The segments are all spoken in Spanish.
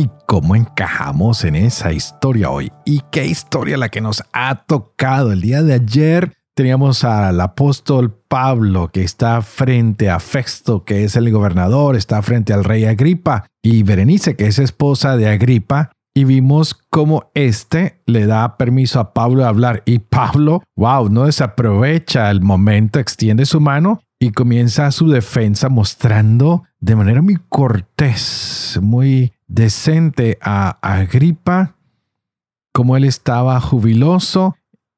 y cómo encajamos en esa historia hoy. Y qué historia la que nos ha tocado. El día de ayer teníamos al apóstol Pablo que está frente a Festo, que es el gobernador, está frente al rey Agripa, y Berenice, que es esposa de Agripa. Y vimos cómo este le da permiso a Pablo de hablar. Y Pablo, wow, no desaprovecha el momento, extiende su mano y comienza su defensa mostrando de manera muy cortés, muy decente a Agripa, como él estaba jubiloso,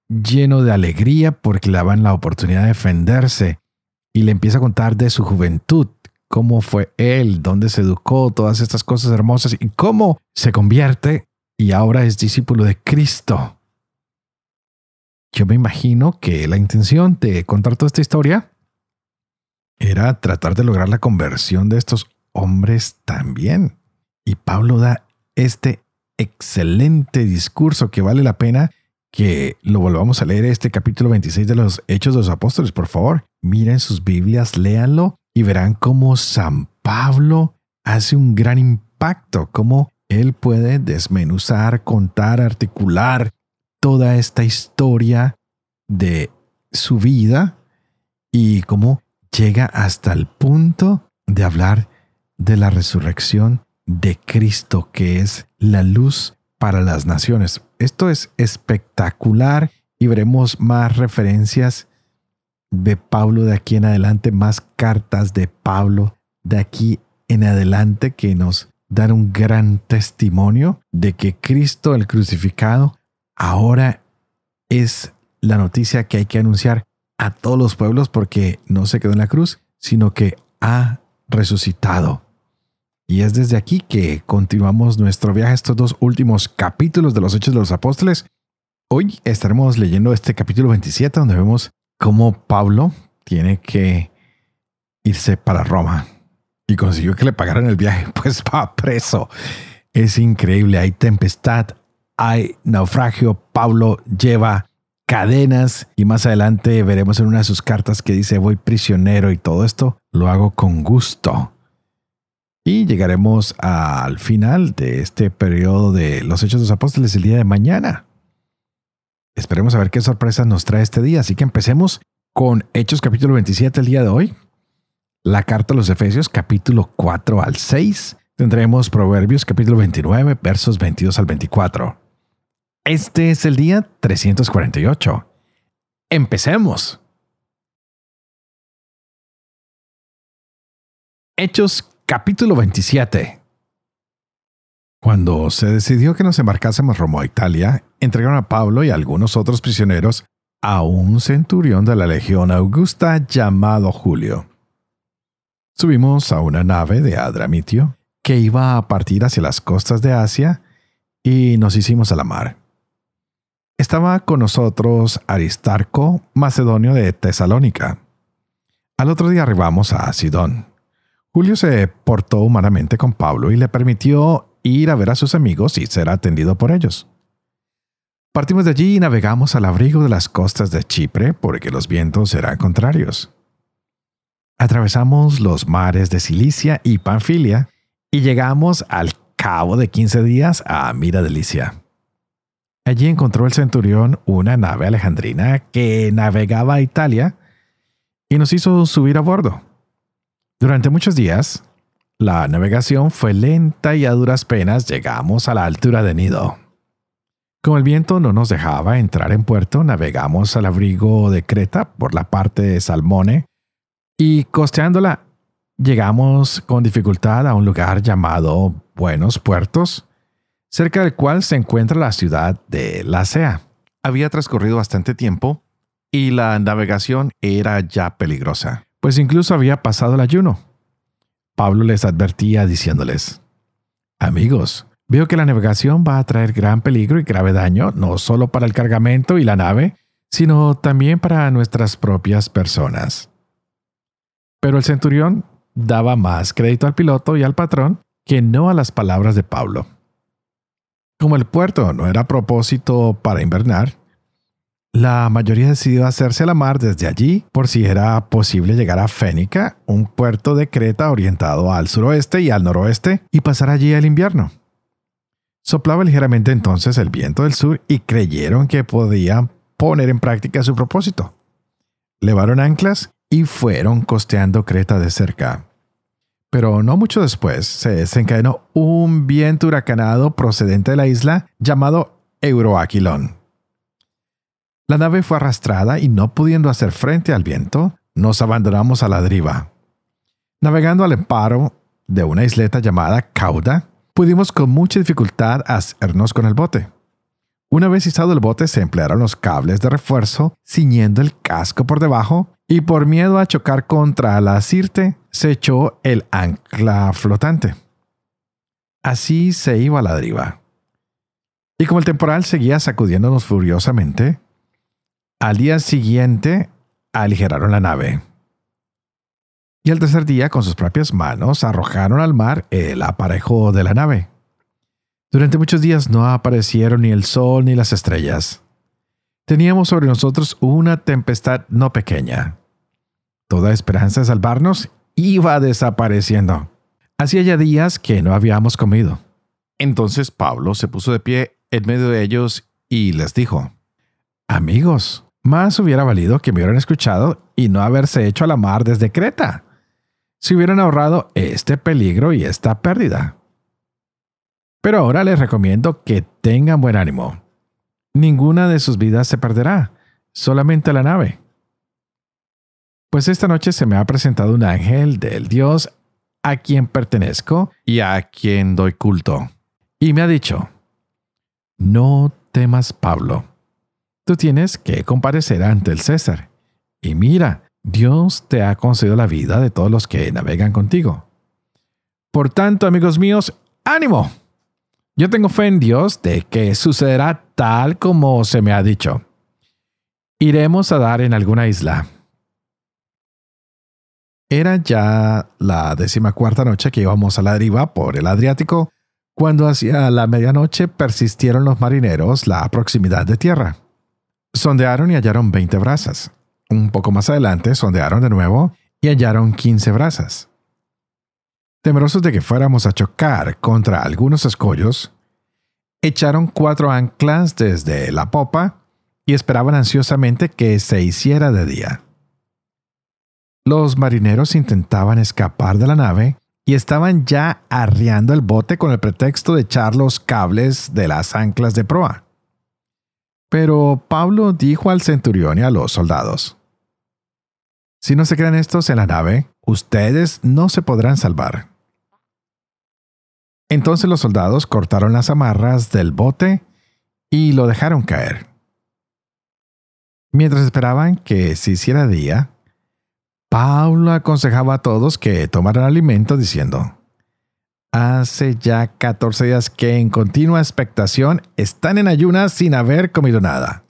lleno de alegría porque le daban la oportunidad de defenderse y le empieza a contar de su juventud, cómo fue él, dónde se educó, todas estas cosas hermosas y cómo se convierte y ahora es discípulo de Cristo. Yo me imagino que la intención de contar toda esta historia era tratar de lograr la conversión de estos hombres también. Y Pablo da este excelente discurso que vale la pena que lo volvamos a leer este capítulo 26 de los Hechos de los Apóstoles, por favor. Miren sus Biblias, léanlo y verán cómo San Pablo hace un gran impacto, cómo él puede desmenuzar, contar, articular toda esta historia de su vida y cómo llega hasta el punto de hablar de la resurrección de Cristo, que es la luz para las naciones. Esto es espectacular y veremos más referencias de Pablo de aquí en adelante, más cartas de Pablo de aquí en adelante que nos dan un gran testimonio de que Cristo el crucificado ahora es la noticia que hay que anunciar a todos los pueblos porque no se quedó en la cruz, sino que ha resucitado. Y es desde aquí que continuamos nuestro viaje estos dos últimos capítulos de los Hechos de los Apóstoles. Hoy estaremos leyendo este capítulo 27 donde vemos cómo Pablo tiene que irse para Roma y consiguió que le pagaran el viaje, pues va preso. Es increíble, hay tempestad, hay naufragio, Pablo lleva cadenas y más adelante veremos en una de sus cartas que dice voy prisionero y todo esto lo hago con gusto. Y llegaremos al final de este periodo de los Hechos de los Apóstoles el día de mañana. Esperemos a ver qué sorpresas nos trae este día. Así que empecemos con Hechos capítulo 27 el día de hoy. La carta a los Efesios capítulo 4 al 6. Tendremos Proverbios capítulo 29 versos 22 al 24. Este es el día 348. Empecemos. Hechos Capítulo 27 Cuando se decidió que nos embarcásemos rumbo a Italia, entregaron a Pablo y algunos otros prisioneros a un centurión de la Legión Augusta llamado Julio. Subimos a una nave de Adramitio que iba a partir hacia las costas de Asia y nos hicimos a la mar. Estaba con nosotros Aristarco, macedonio de Tesalónica. Al otro día arribamos a Sidón. Julio se portó humanamente con Pablo y le permitió ir a ver a sus amigos y ser atendido por ellos. Partimos de allí y navegamos al abrigo de las costas de Chipre porque los vientos eran contrarios. Atravesamos los mares de Cilicia y Panfilia y llegamos al cabo de 15 días a Mira Delicia. Allí encontró el centurión una nave alejandrina que navegaba a Italia y nos hizo subir a bordo. Durante muchos días, la navegación fue lenta y a duras penas llegamos a la altura de Nido. Como el viento no nos dejaba entrar en puerto, navegamos al abrigo de Creta por la parte de Salmone y costeándola llegamos con dificultad a un lugar llamado Buenos Puertos, cerca del cual se encuentra la ciudad de Lacea. Había transcurrido bastante tiempo y la navegación era ya peligrosa pues incluso había pasado el ayuno. Pablo les advertía diciéndoles, Amigos, veo que la navegación va a traer gran peligro y grave daño, no solo para el cargamento y la nave, sino también para nuestras propias personas. Pero el centurión daba más crédito al piloto y al patrón que no a las palabras de Pablo. Como el puerto no era propósito para invernar, la mayoría decidió hacerse a la mar desde allí por si era posible llegar a Fénica, un puerto de Creta orientado al suroeste y al noroeste, y pasar allí el invierno. Soplaba ligeramente entonces el viento del sur y creyeron que podían poner en práctica su propósito. Levaron anclas y fueron costeando Creta de cerca. Pero no mucho después se desencadenó un viento huracanado procedente de la isla llamado Euroaquilón. La nave fue arrastrada y no pudiendo hacer frente al viento, nos abandonamos a la deriva. Navegando al emparo de una isleta llamada Cauda, pudimos con mucha dificultad hacernos con el bote. Una vez izado el bote se emplearon los cables de refuerzo ciñendo el casco por debajo y por miedo a chocar contra la sirte se echó el ancla flotante. Así se iba a la deriva. Y como el temporal seguía sacudiéndonos furiosamente, al día siguiente aligeraron la nave. Y al tercer día, con sus propias manos, arrojaron al mar el aparejo de la nave. Durante muchos días no aparecieron ni el sol ni las estrellas. Teníamos sobre nosotros una tempestad no pequeña. Toda esperanza de salvarnos iba desapareciendo. Hacía ya días que no habíamos comido. Entonces Pablo se puso de pie en medio de ellos y les dijo, Amigos, más hubiera valido que me hubieran escuchado y no haberse hecho a la mar desde Creta. Si hubieran ahorrado este peligro y esta pérdida. Pero ahora les recomiendo que tengan buen ánimo. Ninguna de sus vidas se perderá, solamente la nave. Pues esta noche se me ha presentado un ángel del Dios a quien pertenezco y a quien doy culto. Y me ha dicho, no temas Pablo, tú tienes que comparecer ante el César. Y mira, Dios te ha concedido la vida de todos los que navegan contigo. Por tanto, amigos míos, ánimo. Yo tengo fe en Dios de que sucederá tal como se me ha dicho. Iremos a dar en alguna isla. Era ya la decimacuarta noche que íbamos a la deriva por el Adriático, cuando hacia la medianoche persistieron los marineros la proximidad de tierra. Sondearon y hallaron veinte brazas. Un poco más adelante sondearon de nuevo y hallaron quince brazas. Temerosos de que fuéramos a chocar contra algunos escollos, echaron cuatro anclas desde la popa y esperaban ansiosamente que se hiciera de día. Los marineros intentaban escapar de la nave y estaban ya arriando el bote con el pretexto de echar los cables de las anclas de proa. Pero Pablo dijo al centurión y a los soldados, Si no se quedan estos en la nave, ustedes no se podrán salvar. Entonces los soldados cortaron las amarras del bote y lo dejaron caer. Mientras esperaban que se hiciera día, Pablo aconsejaba a todos que tomaran alimento diciendo, Hace ya 14 días que en continua expectación están en ayunas sin haber comido nada.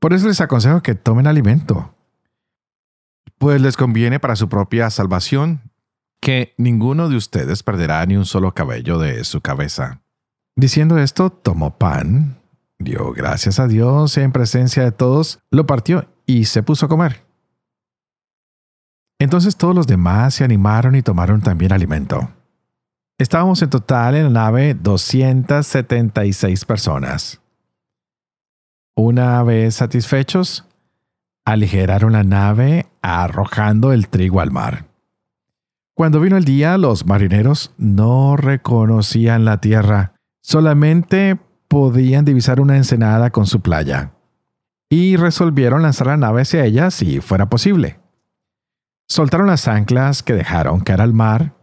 Por eso les aconsejo que tomen alimento, pues les conviene para su propia salvación que ninguno de ustedes perderá ni un solo cabello de su cabeza. Diciendo esto, tomó pan, dio gracias a Dios en presencia de todos, lo partió y se puso a comer. Entonces todos los demás se animaron y tomaron también alimento. Estábamos en total en la nave 276 personas. Una vez satisfechos, aligeraron la nave arrojando el trigo al mar. Cuando vino el día, los marineros no reconocían la tierra, solamente podían divisar una ensenada con su playa, y resolvieron lanzar la nave hacia ella si fuera posible. Soltaron las anclas que dejaron caer al mar,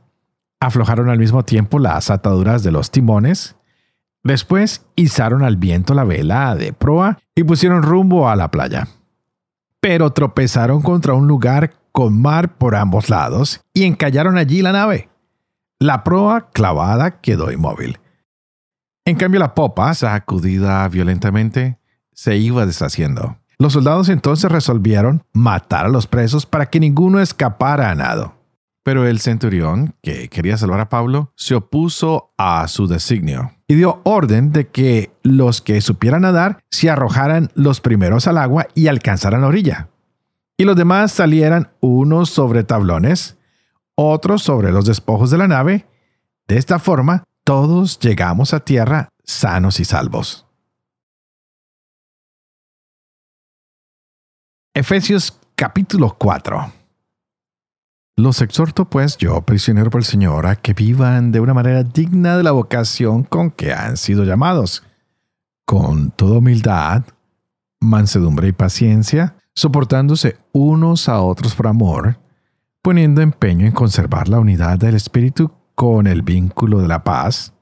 aflojaron al mismo tiempo las ataduras de los timones, después izaron al viento la vela de proa y pusieron rumbo a la playa. Pero tropezaron contra un lugar con mar por ambos lados y encallaron allí la nave. La proa clavada quedó inmóvil. En cambio la popa, sacudida violentamente, se iba deshaciendo. Los soldados entonces resolvieron matar a los presos para que ninguno escapara a nado. Pero el centurión, que quería salvar a Pablo, se opuso a su designio y dio orden de que los que supieran nadar se arrojaran los primeros al agua y alcanzaran la orilla. Y los demás salieran unos sobre tablones, otros sobre los despojos de la nave. De esta forma, todos llegamos a tierra sanos y salvos. Efesios capítulo 4 los exhorto pues yo, prisionero por el Señor, a que vivan de una manera digna de la vocación con que han sido llamados, con toda humildad, mansedumbre y paciencia, soportándose unos a otros por amor, poniendo empeño en conservar la unidad del Espíritu con el vínculo de la paz.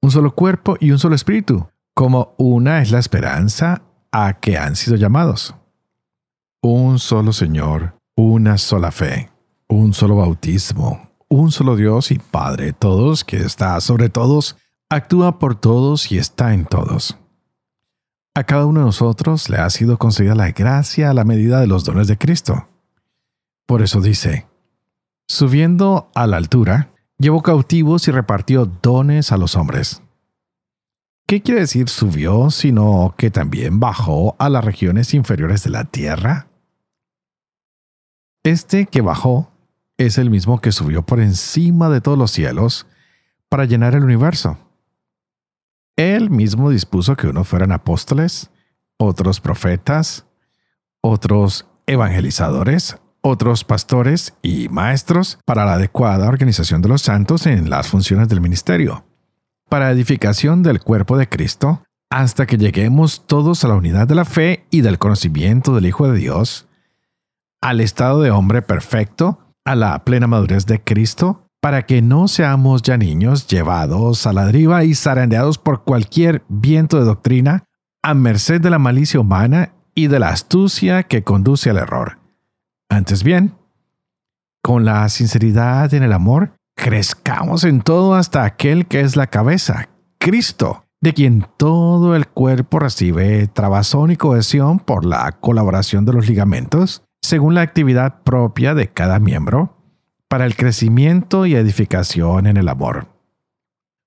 Un solo cuerpo y un solo Espíritu, como una es la esperanza a que han sido llamados. Un solo Señor una sola fe, un solo bautismo, un solo Dios y Padre de todos, que está sobre todos, actúa por todos y está en todos. A cada uno de nosotros le ha sido concedida la gracia a la medida de los dones de Cristo. Por eso dice, subiendo a la altura, llevó cautivos y repartió dones a los hombres. ¿Qué quiere decir subió, sino que también bajó a las regiones inferiores de la tierra? Este que bajó es el mismo que subió por encima de todos los cielos para llenar el universo. Él mismo dispuso que unos fueran apóstoles, otros profetas, otros evangelizadores, otros pastores y maestros para la adecuada organización de los santos en las funciones del ministerio, para edificación del cuerpo de Cristo, hasta que lleguemos todos a la unidad de la fe y del conocimiento del Hijo de Dios, al estado de hombre perfecto, a la plena madurez de Cristo, para que no seamos ya niños llevados a la deriva y zarandeados por cualquier viento de doctrina, a merced de la malicia humana y de la astucia que conduce al error. Antes bien, con la sinceridad en el amor, crezcamos en todo hasta aquel que es la cabeza, Cristo, de quien todo el cuerpo recibe trabazón y cohesión por la colaboración de los ligamentos, según la actividad propia de cada miembro, para el crecimiento y edificación en el amor.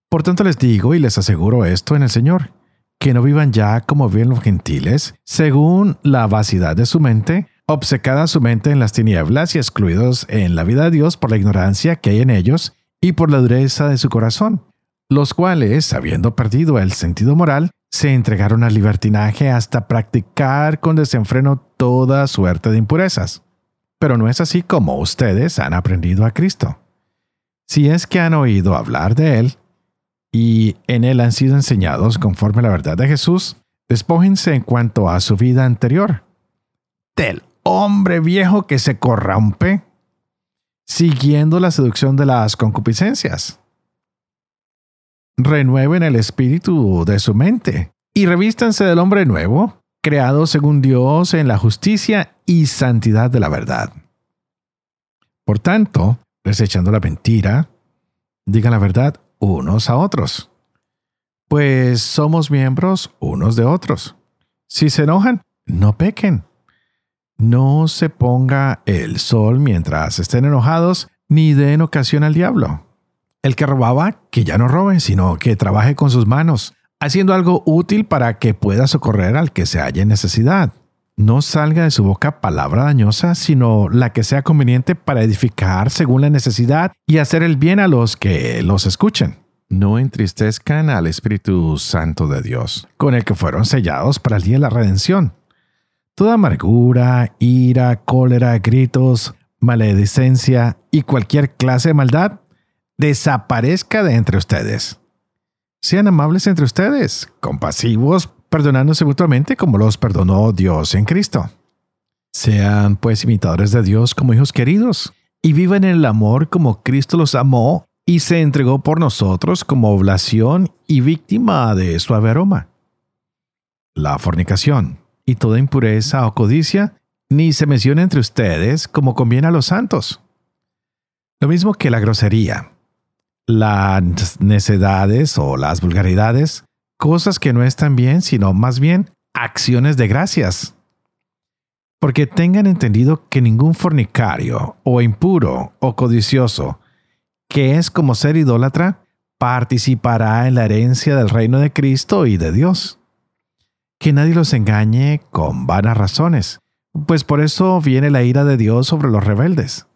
Por tanto les digo y les aseguro esto en el Señor, que no vivan ya como viven los gentiles, según la vacidad de su mente, obcecada su mente en las tinieblas y excluidos en la vida de Dios por la ignorancia que hay en ellos y por la dureza de su corazón, los cuales, habiendo perdido el sentido moral, se entregaron al libertinaje hasta practicar con desenfreno toda suerte de impurezas. Pero no es así como ustedes han aprendido a Cristo. Si es que han oído hablar de Él y en Él han sido enseñados conforme a la verdad de Jesús, despójense en cuanto a su vida anterior. Del hombre viejo que se corrompe, siguiendo la seducción de las concupiscencias renueven el espíritu de su mente y revístanse del hombre nuevo, creado según Dios en la justicia y santidad de la verdad. Por tanto, desechando la mentira, digan la verdad unos a otros, pues somos miembros unos de otros. Si se enojan, no pequen. No se ponga el sol mientras estén enojados, ni den ocasión al diablo. El que robaba, que ya no robe, sino que trabaje con sus manos, haciendo algo útil para que pueda socorrer al que se halla en necesidad. No salga de su boca palabra dañosa, sino la que sea conveniente para edificar según la necesidad y hacer el bien a los que los escuchen. No entristezcan al Espíritu Santo de Dios, con el que fueron sellados para el día de la redención. Toda amargura, ira, cólera, gritos, maledicencia y cualquier clase de maldad desaparezca de entre ustedes. Sean amables entre ustedes, compasivos, perdonándose mutuamente como los perdonó Dios en Cristo. Sean pues imitadores de Dios como hijos queridos, y vivan en el amor como Cristo los amó y se entregó por nosotros como oblación y víctima de suave aroma. La fornicación y toda impureza o codicia ni se menciona entre ustedes como conviene a los santos. Lo mismo que la grosería, las necedades o las vulgaridades, cosas que no están bien, sino más bien acciones de gracias. Porque tengan entendido que ningún fornicario o impuro o codicioso, que es como ser idólatra, participará en la herencia del reino de Cristo y de Dios. Que nadie los engañe con vanas razones, pues por eso viene la ira de Dios sobre los rebeldes.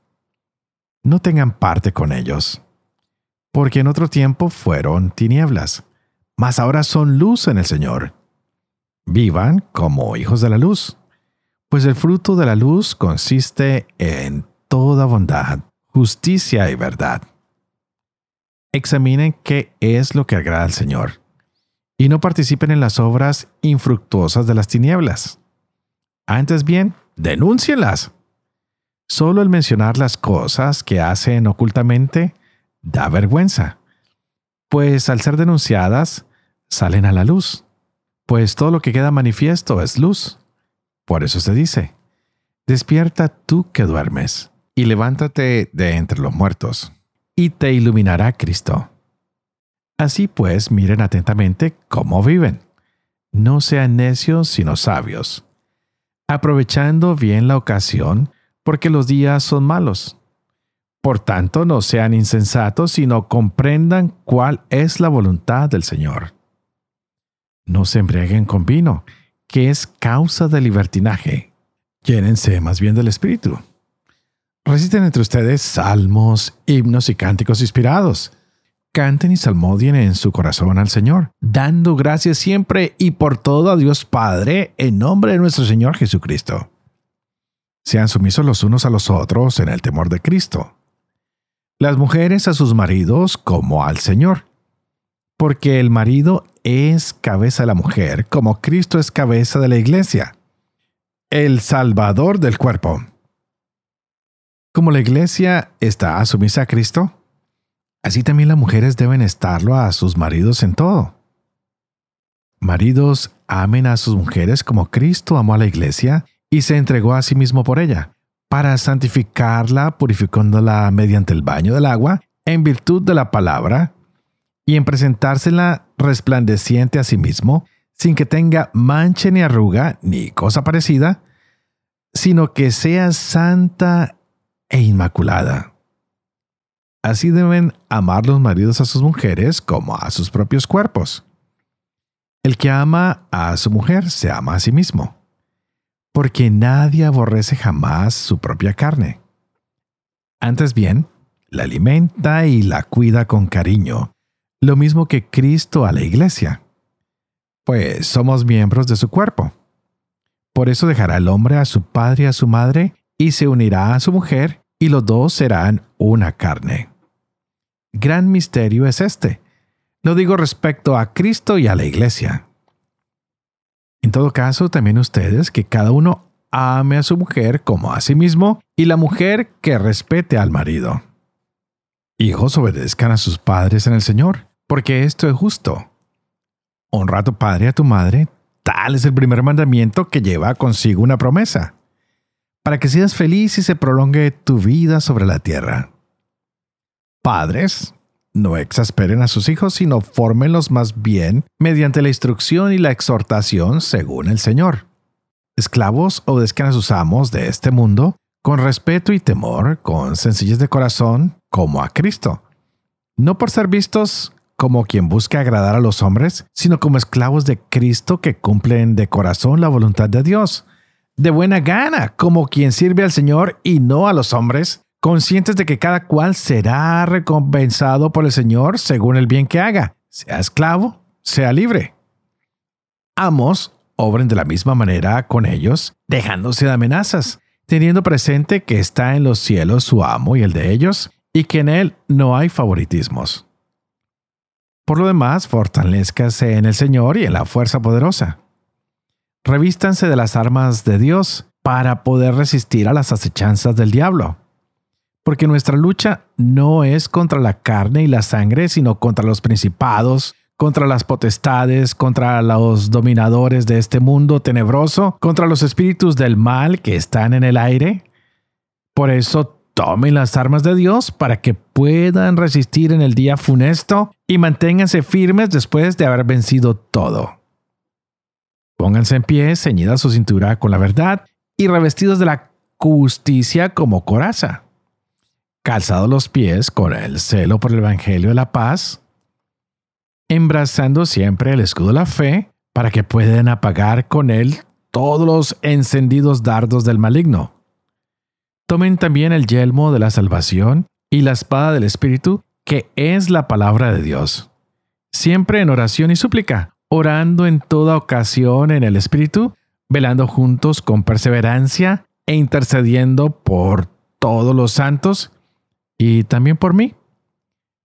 No tengan parte con ellos, porque en otro tiempo fueron tinieblas, mas ahora son luz en el Señor. Vivan como hijos de la luz, pues el fruto de la luz consiste en toda bondad, justicia y verdad. Examinen qué es lo que agrada al Señor, y no participen en las obras infructuosas de las tinieblas. Antes bien, denúncienlas. Solo el mencionar las cosas que hacen ocultamente da vergüenza, pues al ser denunciadas, salen a la luz, pues todo lo que queda manifiesto es luz. Por eso se dice, despierta tú que duermes, y levántate de entre los muertos, y te iluminará Cristo. Así pues, miren atentamente cómo viven. No sean necios, sino sabios, aprovechando bien la ocasión, porque los días son malos. Por tanto, no sean insensatos, sino comprendan cuál es la voluntad del Señor. No se embriaguen con vino, que es causa de libertinaje. Llénense más bien del Espíritu. Reciten entre ustedes salmos, himnos y cánticos inspirados. Canten y salmodien en su corazón al Señor, dando gracias siempre y por todo a Dios Padre en nombre de nuestro Señor Jesucristo sean sumisos los unos a los otros en el temor de Cristo. Las mujeres a sus maridos como al Señor. Porque el marido es cabeza de la mujer, como Cristo es cabeza de la iglesia, el Salvador del cuerpo. Como la iglesia está sumisa a Cristo, así también las mujeres deben estarlo a sus maridos en todo. Maridos, amen a sus mujeres como Cristo amó a la iglesia y se entregó a sí mismo por ella, para santificarla, purificándola mediante el baño del agua, en virtud de la palabra, y en presentársela resplandeciente a sí mismo, sin que tenga mancha ni arruga ni cosa parecida, sino que sea santa e inmaculada. Así deben amar los maridos a sus mujeres como a sus propios cuerpos. El que ama a su mujer se ama a sí mismo porque nadie aborrece jamás su propia carne. Antes bien, la alimenta y la cuida con cariño, lo mismo que Cristo a la iglesia, pues somos miembros de su cuerpo. Por eso dejará el hombre a su padre y a su madre, y se unirá a su mujer, y los dos serán una carne. Gran misterio es este. Lo digo respecto a Cristo y a la iglesia. En todo caso, también ustedes, que cada uno ame a su mujer como a sí mismo y la mujer que respete al marido. Hijos obedezcan a sus padres en el Señor, porque esto es justo. Honra a tu padre y a tu madre, tal es el primer mandamiento que lleva consigo una promesa, para que seas feliz y se prolongue tu vida sobre la tierra. Padres, no exasperen a sus hijos, sino fórmenlos más bien mediante la instrucción y la exhortación según el Señor. Esclavos obedezcan a sus amos de este mundo con respeto y temor, con sencillez de corazón, como a Cristo. No por ser vistos como quien busca agradar a los hombres, sino como esclavos de Cristo que cumplen de corazón la voluntad de Dios. De buena gana, como quien sirve al Señor y no a los hombres, conscientes de que cada cual será recompensado por el Señor según el bien que haga, sea esclavo, sea libre. Amos obren de la misma manera con ellos, dejándose de amenazas, teniendo presente que está en los cielos su amo y el de ellos, y que en él no hay favoritismos. Por lo demás, fortalezcase en el Señor y en la fuerza poderosa. Revístanse de las armas de Dios para poder resistir a las acechanzas del diablo porque nuestra lucha no es contra la carne y la sangre, sino contra los principados, contra las potestades, contra los dominadores de este mundo tenebroso, contra los espíritus del mal que están en el aire. Por eso tomen las armas de Dios para que puedan resistir en el día funesto y manténganse firmes después de haber vencido todo. Pónganse en pie, ceñida su cintura con la verdad y revestidos de la justicia como coraza. Calzados los pies con el celo por el Evangelio de la paz, embrazando siempre el escudo de la fe para que puedan apagar con él todos los encendidos dardos del maligno. Tomen también el yelmo de la salvación y la espada del Espíritu, que es la palabra de Dios. Siempre en oración y súplica, orando en toda ocasión en el Espíritu, velando juntos con perseverancia e intercediendo por todos los santos y también por mí,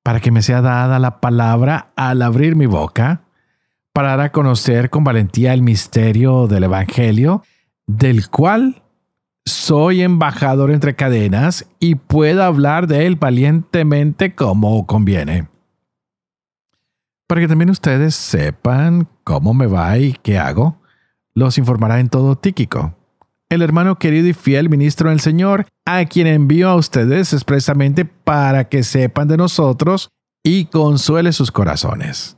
para que me sea dada la palabra al abrir mi boca, para dar a conocer con valentía el misterio del Evangelio, del cual soy embajador entre cadenas y puedo hablar de él valientemente como conviene. Para que también ustedes sepan cómo me va y qué hago, los informará en todo Tíquico, el hermano querido y fiel ministro del Señor, a quien envío a ustedes expresamente para que sepan de nosotros y consuele sus corazones.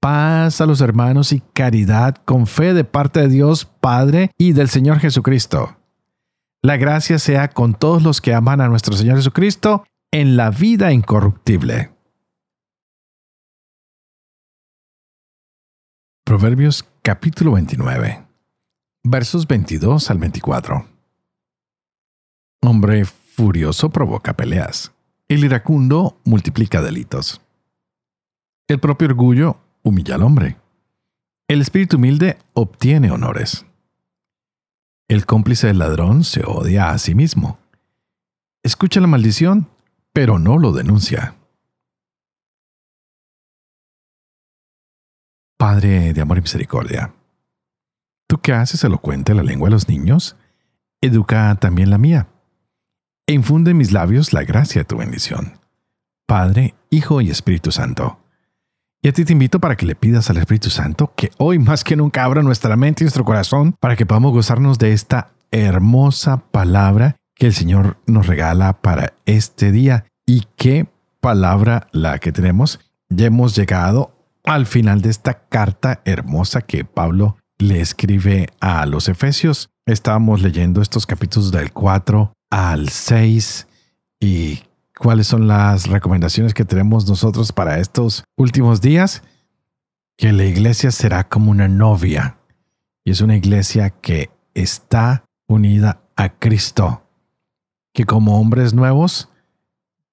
Paz a los hermanos y caridad con fe de parte de Dios Padre y del Señor Jesucristo. La gracia sea con todos los que aman a nuestro Señor Jesucristo en la vida incorruptible. Proverbios capítulo 29 versos 22 al 24. Hombre furioso provoca peleas. El iracundo multiplica delitos. El propio orgullo humilla al hombre. El espíritu humilde obtiene honores. El cómplice del ladrón se odia a sí mismo. Escucha la maldición, pero no lo denuncia. Padre de amor y misericordia Tú que haces elocuente la lengua de los niños, educa también la mía, e infunde en mis labios la gracia de tu bendición. Padre, Hijo y Espíritu Santo. Y a ti te invito para que le pidas al Espíritu Santo que hoy más que nunca abra nuestra mente y nuestro corazón para que podamos gozarnos de esta hermosa palabra que el Señor nos regala para este día. Y qué palabra la que tenemos. Ya hemos llegado al final de esta carta hermosa que Pablo le escribe a los Efesios. Estábamos leyendo estos capítulos del 4 al 6 y cuáles son las recomendaciones que tenemos nosotros para estos últimos días. Que la iglesia será como una novia y es una iglesia que está unida a Cristo. Que como hombres nuevos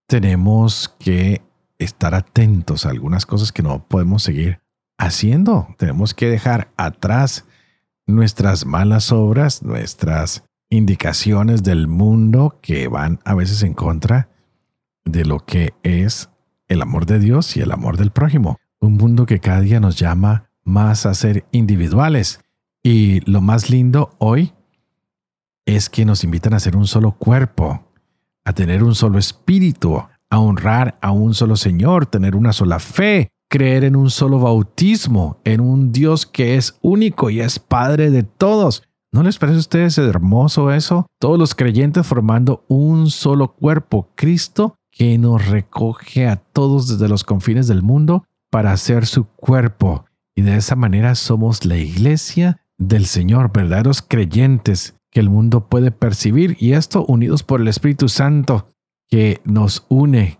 tenemos que estar atentos a algunas cosas que no podemos seguir haciendo. Tenemos que dejar atrás nuestras malas obras, nuestras indicaciones del mundo que van a veces en contra de lo que es el amor de Dios y el amor del prójimo. Un mundo que cada día nos llama más a ser individuales. Y lo más lindo hoy es que nos invitan a ser un solo cuerpo, a tener un solo espíritu, a honrar a un solo Señor, tener una sola fe, creer en un solo bautismo, en un Dios que es único y es Padre de todos. ¿No les parece a ustedes hermoso eso? Todos los creyentes formando un solo cuerpo, Cristo, que nos recoge a todos desde los confines del mundo para ser su cuerpo. Y de esa manera somos la iglesia del Señor, verdaderos creyentes que el mundo puede percibir y esto unidos por el Espíritu Santo que nos une,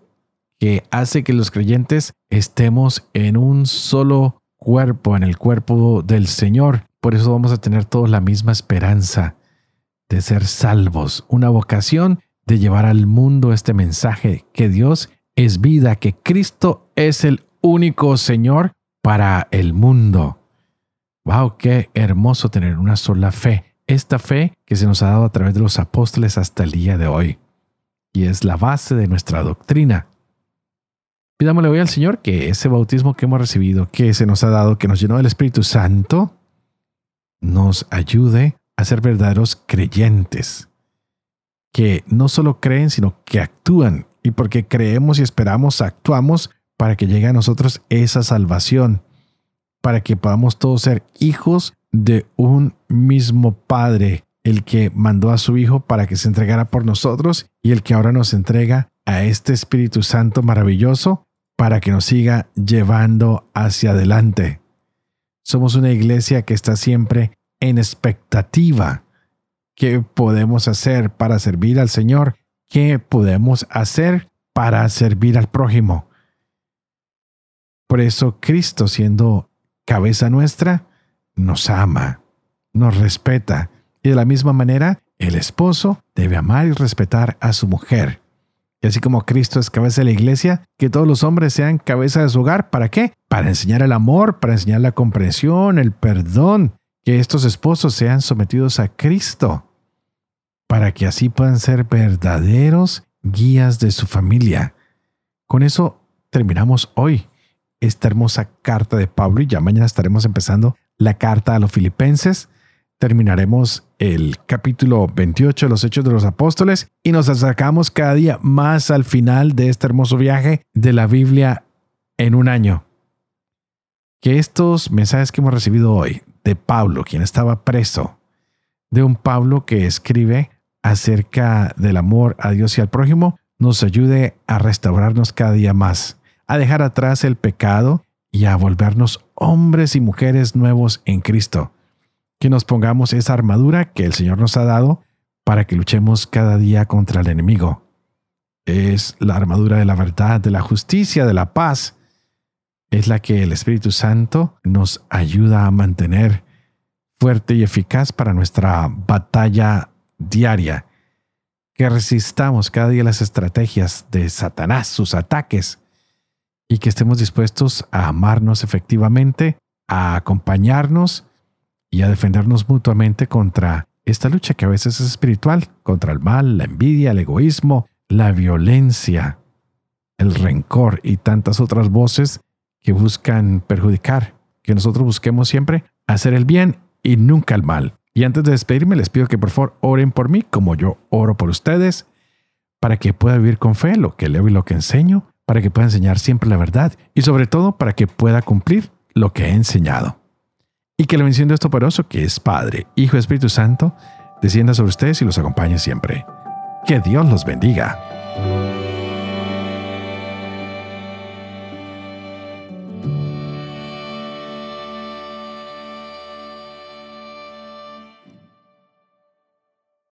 que hace que los creyentes estemos en un solo cuerpo, en el cuerpo del Señor. Por eso vamos a tener todos la misma esperanza de ser salvos, una vocación de llevar al mundo este mensaje que Dios es vida, que Cristo es el único Señor para el mundo. ¡Wow! ¡Qué hermoso tener una sola fe! Esta fe que se nos ha dado a través de los apóstoles hasta el día de hoy. Y es la base de nuestra doctrina. Pidámosle hoy al Señor que ese bautismo que hemos recibido, que se nos ha dado, que nos llenó del Espíritu Santo, nos ayude a ser verdaderos creyentes, que no solo creen, sino que actúan. Y porque creemos y esperamos, actuamos para que llegue a nosotros esa salvación, para que podamos todos ser hijos de un mismo Padre, el que mandó a su Hijo para que se entregara por nosotros y el que ahora nos entrega a este Espíritu Santo maravilloso para que nos siga llevando hacia adelante. Somos una iglesia que está siempre en expectativa. ¿Qué podemos hacer para servir al Señor? ¿Qué podemos hacer para servir al prójimo? Por eso Cristo, siendo cabeza nuestra, nos ama, nos respeta. Y de la misma manera, el esposo debe amar y respetar a su mujer. Y así como Cristo es cabeza de la iglesia, que todos los hombres sean cabeza de su hogar. ¿Para qué? Para enseñar el amor, para enseñar la comprensión, el perdón. Que estos esposos sean sometidos a Cristo. Para que así puedan ser verdaderos guías de su familia. Con eso terminamos hoy esta hermosa carta de Pablo y ya mañana estaremos empezando la carta a los filipenses. Terminaremos el capítulo 28 de los Hechos de los Apóstoles y nos acercamos cada día más al final de este hermoso viaje de la Biblia en un año. Que estos mensajes que hemos recibido hoy de Pablo, quien estaba preso, de un Pablo que escribe acerca del amor a Dios y al prójimo, nos ayude a restaurarnos cada día más a dejar atrás el pecado y a volvernos hombres y mujeres nuevos en Cristo. Que nos pongamos esa armadura que el Señor nos ha dado para que luchemos cada día contra el enemigo. Es la armadura de la verdad, de la justicia, de la paz. Es la que el Espíritu Santo nos ayuda a mantener fuerte y eficaz para nuestra batalla diaria. Que resistamos cada día las estrategias de Satanás, sus ataques, y que estemos dispuestos a amarnos efectivamente, a acompañarnos y a defendernos mutuamente contra esta lucha que a veces es espiritual, contra el mal, la envidia, el egoísmo, la violencia, el rencor y tantas otras voces que buscan perjudicar, que nosotros busquemos siempre hacer el bien y nunca el mal. Y antes de despedirme les pido que por favor oren por mí como yo oro por ustedes, para que pueda vivir con fe lo que leo y lo que enseño, para que pueda enseñar siempre la verdad y sobre todo para que pueda cumplir lo que he enseñado. Y que la bendición de esto poderoso, que es Padre, Hijo Espíritu Santo, descienda sobre ustedes y los acompañe siempre. Que Dios los bendiga.